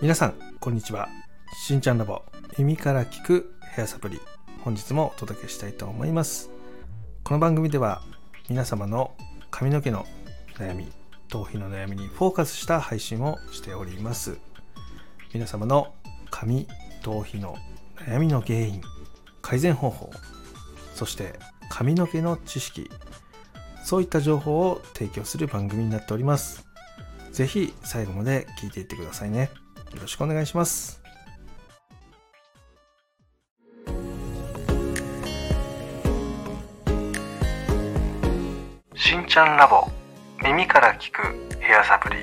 皆さんこんにちは。しんちゃんラボ耳から聞くヘアサプリ本日もお届けしたいと思います。この番組では皆様の髪の毛の悩み頭皮の悩みにフォーカスした配信をしております。皆様の髪頭皮の悩みの原因改善方法そして髪の毛の知識そういった情報を提供する番組になっております。ぜひ最後まで聞いていってくださいね。よろしくお願いします。しんちゃんラボ耳から聞くヘアサプリ。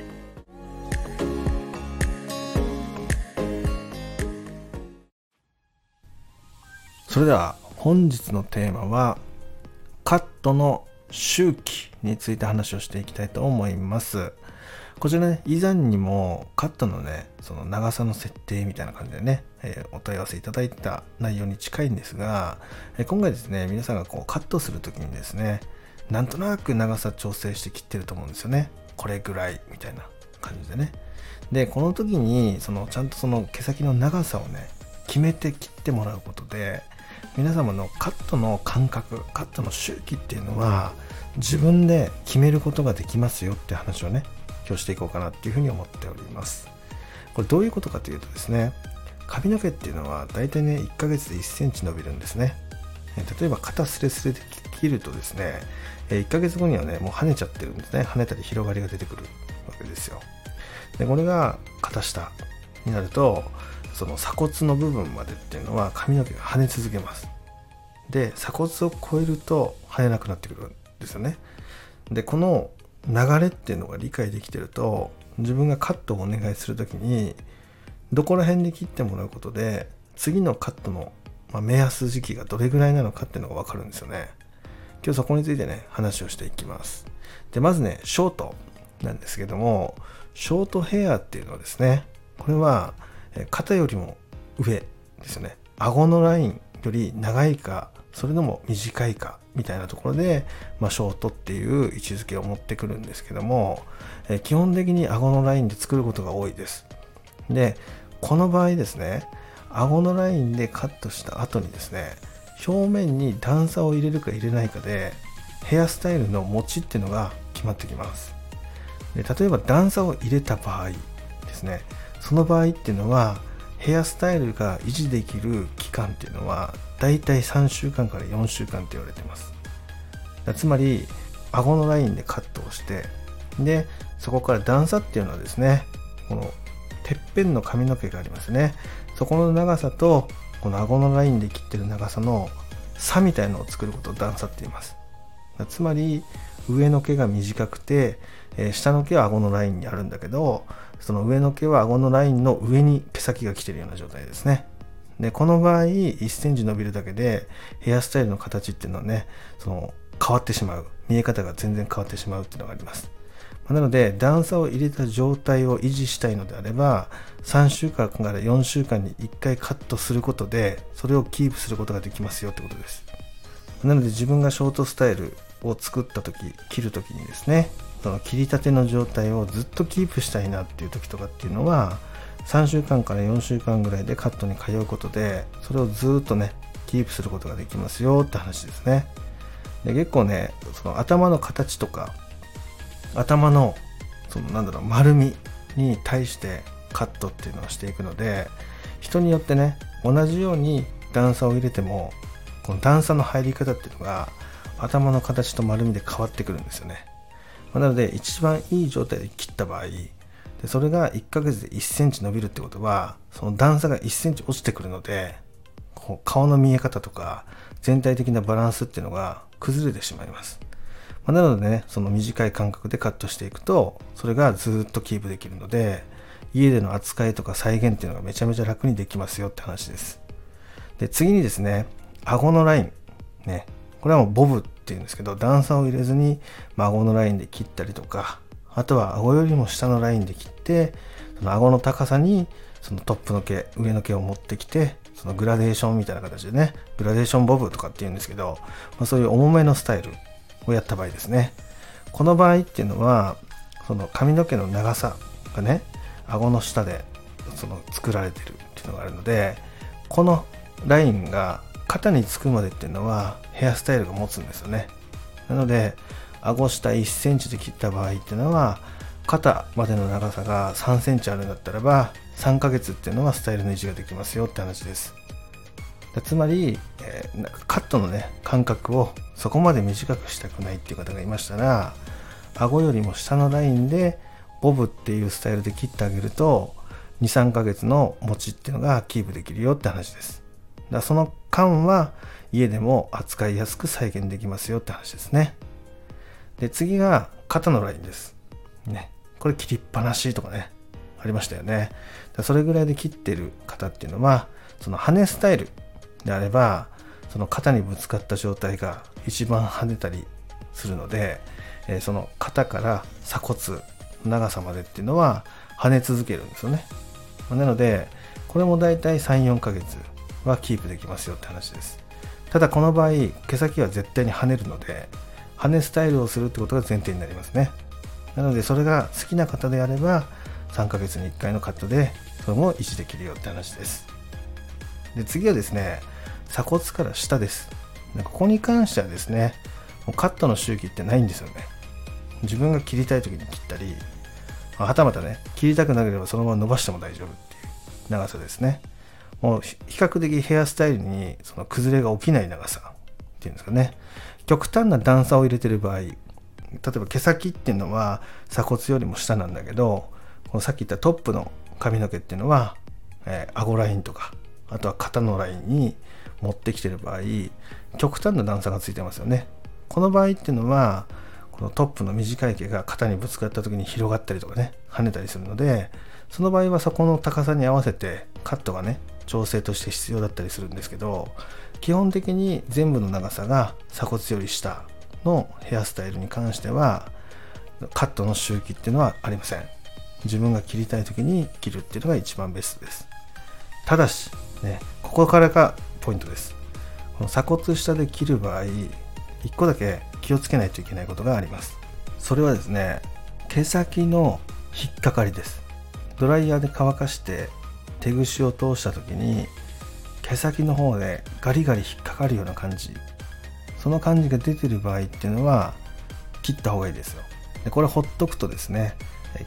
それでは本日のテーマはカットの周期について話をしていきたいと思います。こちらね以前にもカットのねその長さの設定みたいな感じでね、えー、お問い合わせいただいた内容に近いんですが、えー、今回ですね皆さんがこうカットする時にですねなんとなく長さ調整して切ってると思うんですよね。これぐらいみたいな感じでね。でこの時にそのちゃんとその毛先の長さをね決めて切ってもらうことで皆様のカットの感覚カットの周期っていうのは自分で決めることができますよって話をね今日していこうかなっていうふうに思っております。これどういうことかというとですね髪の毛っていうのは大体ね1ヶ月で1センチ伸びるんですね。例えば肩スレスレで切るとですね1ヶ月後にはねもう跳ねちゃってるんですね。跳ねたり広がりが出てくるわけですよ。でこれが肩下になるとその鎖骨の部分までっていうのは髪の毛が跳ね続けます。で鎖骨を超えると跳ねなくなってくるんですよね。でこの流れっていうのが理解できてると自分がカットをお願いする時にどこら辺で切ってもらうことで次のカットの目安時期がどれぐらいなのかっていうのが分かるんですよね。今日そこについてね話をしていきます。でまずねショートなんですけどもショートヘアっていうのはですねこれは肩よりも上ですね。顎のラインより長いかそれとも短いかみたいなところで、まあ、ショートっていう位置づけを持ってくるんですけども、え基本的に顎のラインで作ることが多いです。でこの場合ですね顎のラインでカットした後にですね表面に段差を入れるか入れないかでヘアスタイルの持ちっていうのが決まってきます。で例えば段差を入れた場合ですねその場合っていうのはヘアスタイルが維持できる期間っていうのはだいたい3週間から4週間って言われてます。つまり顎のラインでカットをしてでそこから段差っていうのはですねこのてっぺんの髪の毛がありますね。そこの長さとこの顎のラインで切ってる長さの差みたいのを作ることを段差って言います。つまり上の毛が短くて、えー、下の毛は顎のラインにあるんだけどその上の毛は顎のラインの上に毛先が来てるような状態ですね。でこの場合1センチ伸びるだけでヘアスタイルの形っていうのはねその変わってしまう。見え方が全然変わってしまうっていうのがあります。なので段差を入れた状態を維持したいのであれば3週間から4週間に1回カットすることでそれをキープすることができますよってことです。なので自分がショートスタイルを作った時切る時にですねその切りたての状態をずっとキープしたいなっていう時とかっていうのは3週間から4週間ぐらいでカットに通うことでそれをずっとねキープすることができますよって話ですね。で結構ねその頭の形とか頭のそのなんだろう丸みに対してカットっていうのをしていくので人によってね同じように段差を入れてもこの段差の入り方っていうのが頭の形と丸みで変わってくるんですよね。まなので一番いい状態で切った場合でそれが1ヶ月で1センチ伸びるってことはその段差が1センチ落ちてくるのでこう顔の見え方とか全体的なバランスっていうのが崩れてしまいます。まなのでねその短い間隔でカットしていくとそれがずっとキープできるので家での扱いとか再現っていうのがめちゃめちゃ楽にできますよって話です。で次にですね顎のライン。ね。これはもうボブっていうんですけど段差を入れずに、ま顎のラインで切ったりとかあとは顎よりも下のラインで切ってその顎の高さにそのトップの毛上の毛を持ってきてそのグラデーションみたいな形でねグラデーションボブとかっていうんですけど、まあ、そういう重めのスタイルをやった場合ですね。この場合っていうのはその髪の毛の長さがね顎の下でその作られてるっていうのがあるのでこのラインが肩につくまでっていうのはヘアスタイルが持つんですよね。なので顎下1センチで切った場合っていうのは肩までの長さが3センチあるんだったらば3ヶ月っていうのはスタイルの維持ができますよって話です。つまり、えー、カットのね間隔をそこまで短くしたくないっていう方がいましたら顎よりも下のラインでボブっていうスタイルで切ってあげると23ヶ月の持ちっていうのがキープできるよって話です。だその間は家でも扱いやすく再現できますよって話ですね。で次が肩のラインです。ね。これ切りっぱなしとかねありましたよね。それぐらいで切ってる方っていうのはその羽スタイルであればその肩にぶつかった状態が一番跳ねたりするので、え、その肩から鎖骨長さまでっていうのは跳ね続けるんですよね。なのでこれもだいたい34ヶ月はキープできますよって話です。ただこの場合毛先は絶対に跳ねるので跳ねスタイルをするってことが前提になりますね。なのでそれが好きな方であれば3ヶ月に1回のカットでそれも維持できるよって話です。で次はですね鎖骨から下です。ここに関してはですねもうカットの周期ってないんですよね。自分が切りたい時に切ったりはたまたね切りたくなければそのまま伸ばしても大丈夫っていう長さですね。もう比較的ヘアスタイルにその崩れが起きない長さっていうんですかね。極端な段差を入れてる場合例えば毛先っていうのは鎖骨よりも下なんだけどこのさっき言ったトップの髪の毛っていうのは、えー、顎ラインとかあとは肩のラインに持ってきてる場合極端な段差がついてますよね。この場合っていうのはこのトップの短い毛が肩にぶつかった時に広がったりとかね跳ねたりするのでその場合はそこの高さに合わせてカットがね調整として必要だったりするんですけど基本的に全部の長さが鎖骨より下のヘアスタイルに関してはカットの周期っていうのはありません。自分が切りたい時に切るっていうのが一番ベストです。ただしねここからがポイントです。この鎖骨下で切る場合1個だけ気をつけないといけないことがあります。それはですね毛先の引っかかりです。ドライヤーで乾かして手ぐしを通した時に毛先の方でガリガリ引っかかるような感じ。その感じが出てる場合っていうのは切った方がいいですよ。でこれほっとくとですね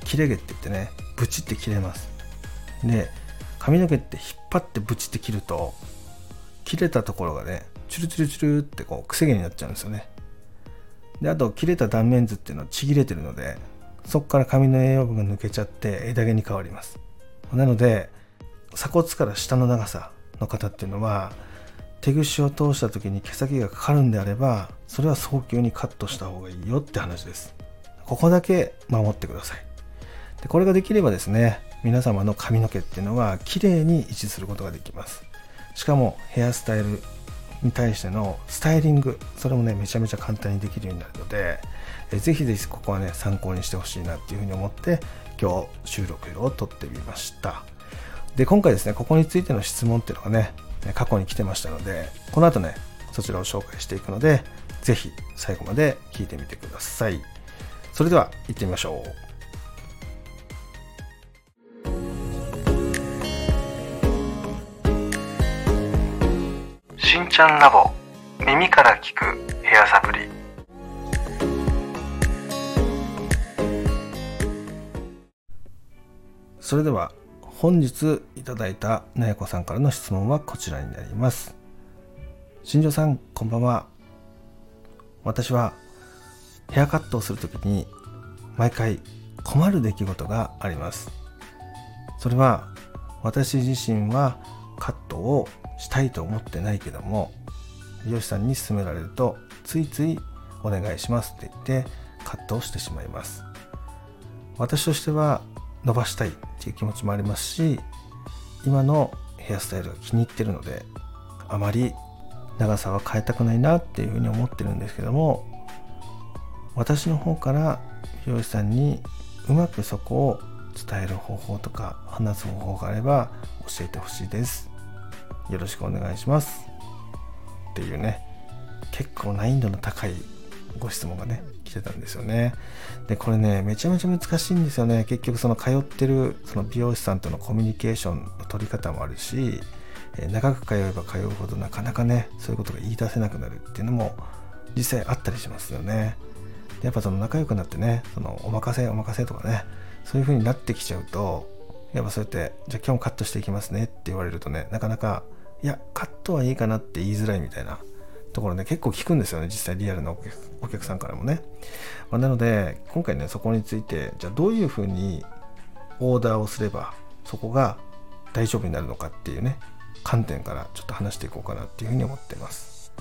切れ毛って言ってねブチって切れます。で髪の毛って引っ張ってブチって切ると切れたところがねチュルチュルチュルってこうくせ毛になっちゃうんですよね。であと切れた断面図っていうのはちぎれてるのでそこから髪の栄養分が抜けちゃって枝毛に変わります。なので鎖骨から下の長さの方っていうのは手ぐしを通した時に毛先がかかるんであればそれは早急にカットした方がいいよって話です。ここだけ守ってください。でこれができればですね皆様の髪の毛っていうのは綺麗に維持することができます。しかもヘアスタイルに対してのスタイリングそれもねめちゃめちゃ簡単にできるようになるのでえぜひぜひここはね参考にしてほしいなっていうふうに思って今日収録を撮ってみました。で今回ですねここについての質問っていうのがね過去に来てましたのでこの後ねそちらを紹介していくのでぜひ最後まで聞いてみてください。それでは行ってみましょう。しんちゃんラボ耳から聞くヘアサプリ。それでは本日いただいたなやこさんからの質問はこちらになります。新庄さんこんばんは。私はヘアカットをするときに毎回困る出来事があります。それは私自身はカットをしたいと思ってないけども美容師さんに勧められるとついついお願いしますって言ってカットをしてしまいます。私としては伸ばしたいっていう気持ちもありますし今のヘアスタイルが気に入ってるのであまり長さは変えたくないなっていうふうに思ってるんですけども私の方から美容師さんにうまくそこを伝える方法とか話す方法があれば教えてほしいです。よろしくお願いします。っていうね結構難易度の高いご質問がね来てたんですよね。でこれねめちゃめちゃ難しいんですよね。結局その通ってるその美容師さんとのコミュニケーションの取り方もあるし長く通えば通うほどなかなかねそういうことが言い出せなくなるっていうのも実際あったりしますよね。やっぱその仲良くなってねそのお任せお任せとかねそういう風になってきちゃうとやっぱそうやってじゃあ今日もカットしていきますねって言われるとねなかなかいやカットはいいかなって言いづらいみたいなところね結構聞くんですよね実際リアルなお客さんからもね、まあ、なので今回ねそこについてじゃあどういう風にオーダーをすればそこが大丈夫になるのかっていうね観点からちょっと話していこうかなっていうふうに思ってます。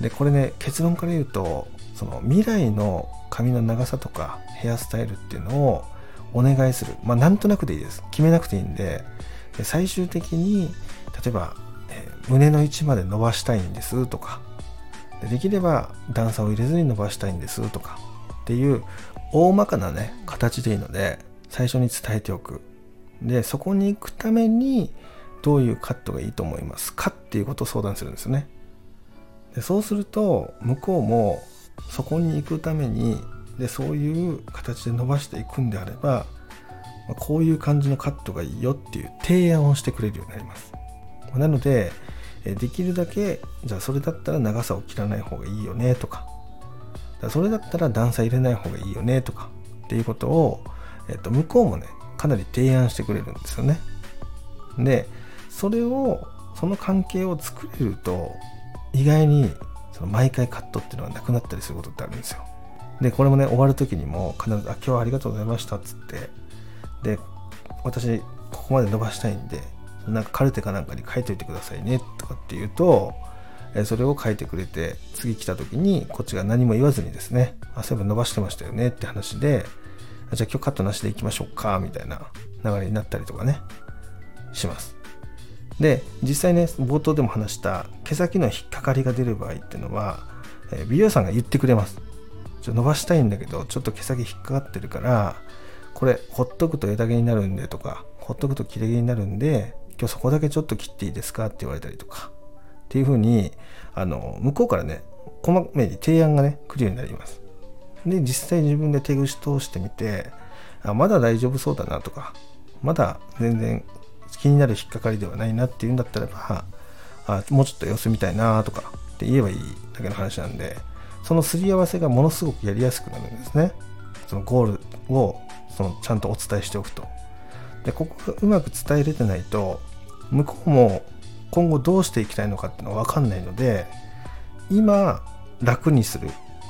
でこれね結論から言うとその未来の髪の長さとかヘアスタイルっていうのをお願いする。まあなんとなくでいいです。決めなくていいんでで最終的に例えば、え、胸の位置まで伸ばしたいんですとかできれば段差を入れずに伸ばしたいんですとかっていう大まかなね形でいいので最初に伝えておく。でそこに行くためにどういうカットがいいと思いますか？っていうことを相談するんですね。でそうすると向こうもそこに行くためにでそういう形で伸ばしていくんであればこういう感じのカットがいいよっていう提案をしてくれるようになります。なのでできるだけじゃあそれだったら長さを切らない方がいいよねとか。それだったら段差入れない方がいいよねとか。っていうことを、えっと、向こうもねかなり提案してくれるんですよね。でそれをその関係を作れると意外にその毎回カットっていうのはなくなったりすることってあるんですよ。でこれもね終わる時にも必ず「あ今日はありがとうございました」っつって。で私ここまで伸ばしたいんでなんかカルテかなんかに書いといてくださいねとかって言うとえそれを書いてくれて次来た時にこっちが何も言わずにですねあそういえば伸ばしてましたよねって話でじゃあ今日カットなしでいきましょうかみたいな流れになったりとかねします。で実際ね冒頭でも話した毛先の引っかかりが出る場合っていうのはえ美容師さんが言ってくれます。ちょ伸ばしたいんだけどちょっと毛先引っかかってるからこれほっとくと枝毛になるんでとかほっとくと切れ毛になるんで今日そこだけちょっと切っていいですか？って言われたりとか。っていうふうにあの向こうからねこまめに提案がね来るようになります。で実際自分で手ぐし通してみてあまだ大丈夫そうだなとかまだ全然気になる引っかかりではないなっていうんだったらばあもうちょっと様子見たいなとかって言えばいいだけの話なんでそのすり合わせがものすごくやりやすくなるんですね。そのゴールをそのちゃんとお伝えしておくと。でここがうまく伝えれてないと向こうも今後どうしていきたいのかっていうのは分かんないので今楽にする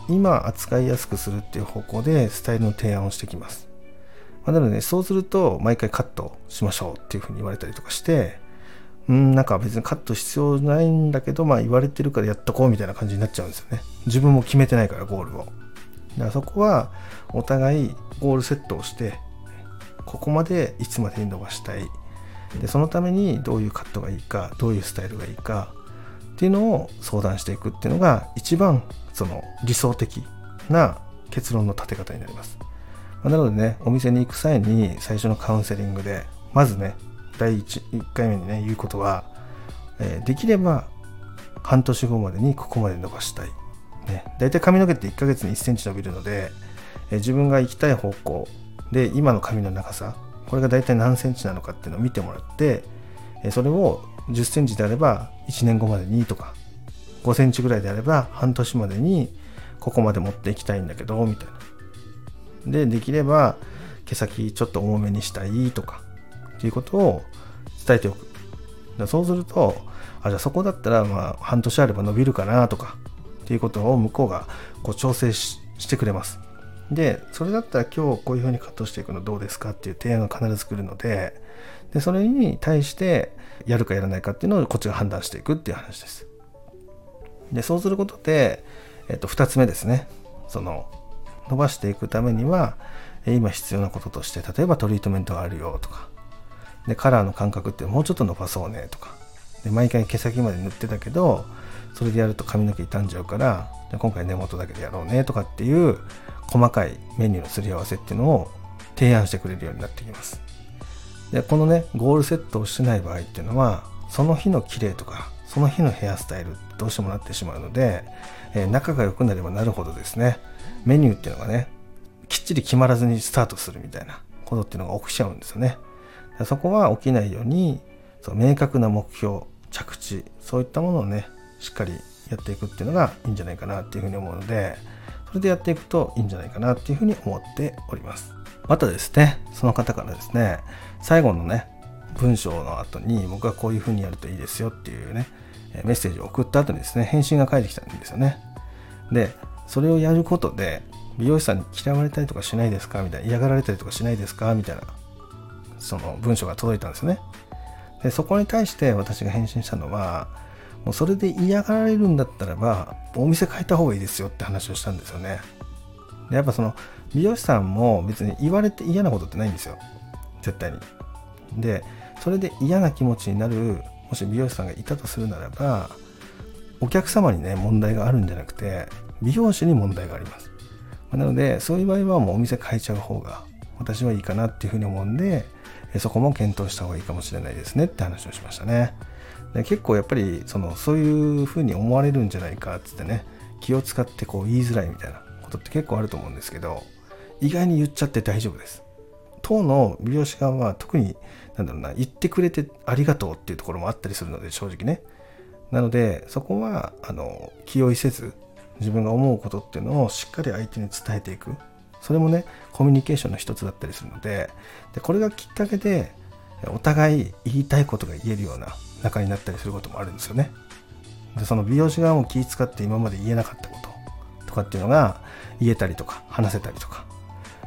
今扱いやすくするっていう方向でスタイルの提案をしてきますまあ、なので、ね、そうすると毎回カットしましょうっていうふうに言われたりとかして、うん、なんか別にカット必要ないんだけど、まあ言われてるからやっとこうみたいな感じになっちゃうんですよね。自分も決めてないから、ゴールを。だからそこはお互いゴールセットをして、ここまでいつまでに伸ばしたい。で、そのためにどういうカットがいいか、どういうスタイルがいいかっていうのを相談していくっていうのが一番その理想的な結論の立て方になります。まなのでね、お店に行く際に最初のカウンセリングで、まずね、第 1, 1回目にね、言うことは、えー、できれば半年後までにここまで伸ばしたい。ね、大体髪の毛って1ヶ月に1センチ伸びるので、えー、自分が行きたい方向で今の髪の長さ、これが大体何センチなのかっていうのを見てもらって、それを10センチであれば1年後までにとか、5センチぐらいであれば半年までにここまで持っていきたいんだけど、みたいな。でできれば毛先ちょっと重めにしたいとかっていうことを伝えておくそうするとあじゃあそこだったらまあ半年あれば伸びるかなとかっていうことを向こうがこう調整してくれますでそれだったら今日こういうふうにカットしていくのどうですかっていう提案が必ず来るのででそれに対してやるかやらないかっていうのをこっちが判断していくっていう話です。でそうすることで、えっと、2つ目ですね。その伸ばしていくためには今必要なこととして例えばトリートメントがあるよとかでカラーの感覚ってもうちょっと伸ばそうねとかで毎回毛先まで塗ってたけどそれでやると髪の毛傷んじゃうから今回根元だけでやろうねとかっていう細かいメニューのすり合わせっていうのを提案してくれるようになってきます。でこのねゴールセットをしない場合っていうのはその日の綺麗とかその日のヘアスタイルどうしてもなってしまうので、えー、仲が良くなればなるほどですねメニューっていうのがねきっちり決まらずにスタートするみたいなことっていうのが起きちゃうんですよね。そこは起きないようにその明確な目標着地そういったものをねしっかりやっていくっていうのがいいんじゃないかなっていうふうに思うのでれでやっていくといいんじゃないかなっていうふうに思っております。またですねその方からですね最後のね文章の後に僕はこういうふうにやるといいですよっていうねメッセージを送った後にですね返信が返ってきたんですよね。でそれをやることで美容師さんに嫌われたりとかしないですか？みたいな嫌がられたりとかしないですか？みたいなその文章が届いたんですね。でそこに対して私が返信したのはもうそれで嫌がられるんだったらばお店変えた方がいいですよって話をしたんですよね。でやっぱその美容師さんも別に言われて嫌なことってないんですよ。絶対に。でそれで嫌な気持ちになるもし美容師さんがいたとするならばお客様にね問題があるんじゃなくて美容師に問題があります。なのでそういう場合はもうお店変えちゃう方が私はいいかなっていうふうに思うんでそこも検討した方がいいかもしれないですねって話をしましたね。で結構やっぱりそのそういうふうに思われるんじゃないかっつってね気を使ってこう言いづらいみたいなことって結構あると思うんですけど意外に言っちゃって大丈夫です。当の美容師側は特になんだろうな言ってくれてありがとうっていうところもあったりするので正直ね。なのでそこはあの気負いせず自分が思うことっていうのをしっかり相手に伝えていく。それもねコミュニケーションの一つだったりするのででこれがきっかけでお互い言いたいことが言えるような仲になったりすることもあるんですよね。でその美容師側も気使って今まで言えなかったこととかっていうのが言えたりとか話せたりとか。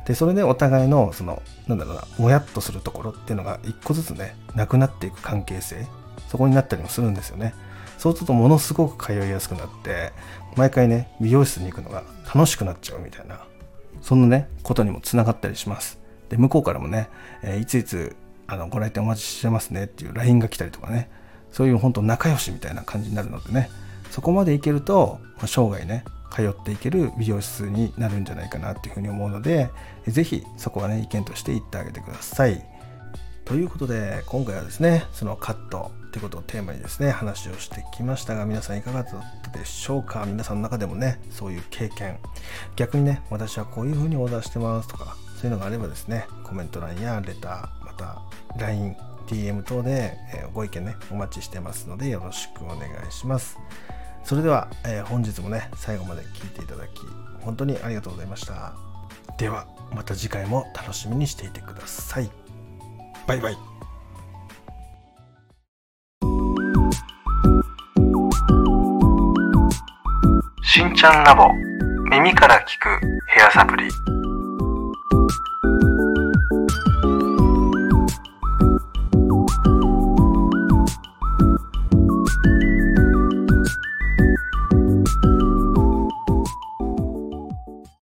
でそれでお互いのそのなんだろうなもやっとするところっていうのが一個ずつねなくなっていく関係性そこになったりもするんですよね。そうするとものすごく通いやすくなって毎回ね美容室に行くのが楽しくなっちゃうみたいなそんなねことにもつながったりします。で向こうからもね、えー、いついつあのご来店お待ちしてますねっていう LINE が来たりとかねそういう本当仲良しみたいな感じになるのでね。そこまでいけると、ま、生涯ね通っていける美容室になるんじゃないかなっていうふうに思うので是非そこはね意見として言ってあげてください。ということで今回はですねそのカットってことをテーマにですね話をしてきましたが皆さんいかがだったでしょうか？皆さんの中でもねそういう経験。逆にね私はこういうふうにオーダーしてますとかそういうのがあればですねコメント欄やレターまた LINE DM 等で、えご意見ねお待ちしてますのでよろしくお願いします。それでは、えー、本日もね最後まで聞いていただき本当にありがとうございました。ではまた次回も楽しみにしていてください。バイバイ。しんちゃんラボ耳から聞くヘアサプリ。